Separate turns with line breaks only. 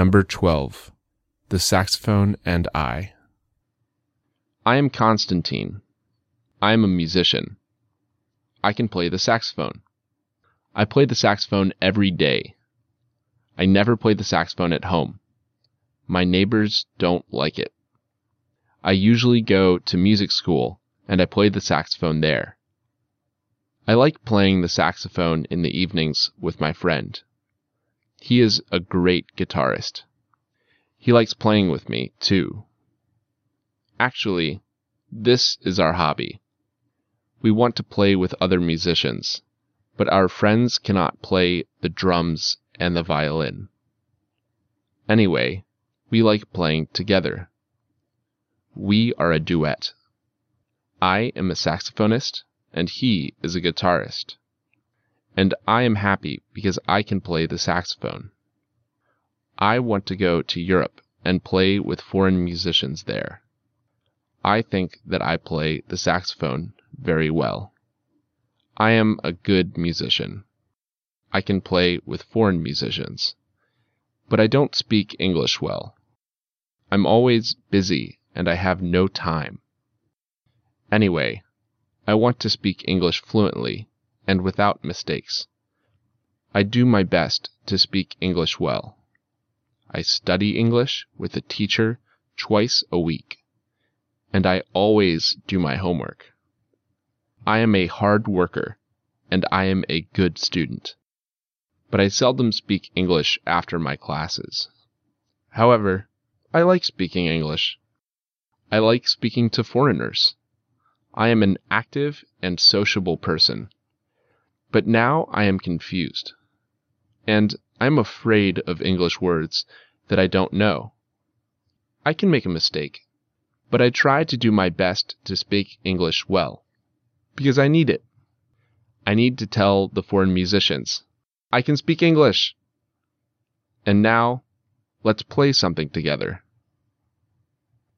Number 12. The Saxophone and I.
I am Constantine. I am a musician. I can play the saxophone. I play the saxophone every day. I never play the saxophone at home. My neighbors don't like it. I usually go to music school and I play the saxophone there. I like playing the saxophone in the evenings with my friend. He is a great guitarist. He likes playing with me, too. Actually, this is our hobby. We want to play with other musicians, but our friends cannot play the drums and the violin. Anyway, we like playing together. We are a duet. I am a saxophonist, and he is a guitarist. And I am happy because I can play the saxophone. I want to go to Europe and play with foreign musicians there. I think that I play the saxophone very well. I am a good musician. I can play with foreign musicians. But I don't speak English well. I'm always busy and I have no time. Anyway, I want to speak English fluently and without mistakes. I do my best to speak English well. I study English with a teacher twice a week, and I always do my homework. I am a hard worker, and I am a good student, but I seldom speak English after my classes. However, I like speaking English. I like speaking to foreigners. I am an active and sociable person. But now I am confused. And I'm afraid of English words that I don't know. I can make a mistake, but I try to do my best to speak English well, because I need it. I need to tell the foreign musicians, I can speak English. And now, let's play something together.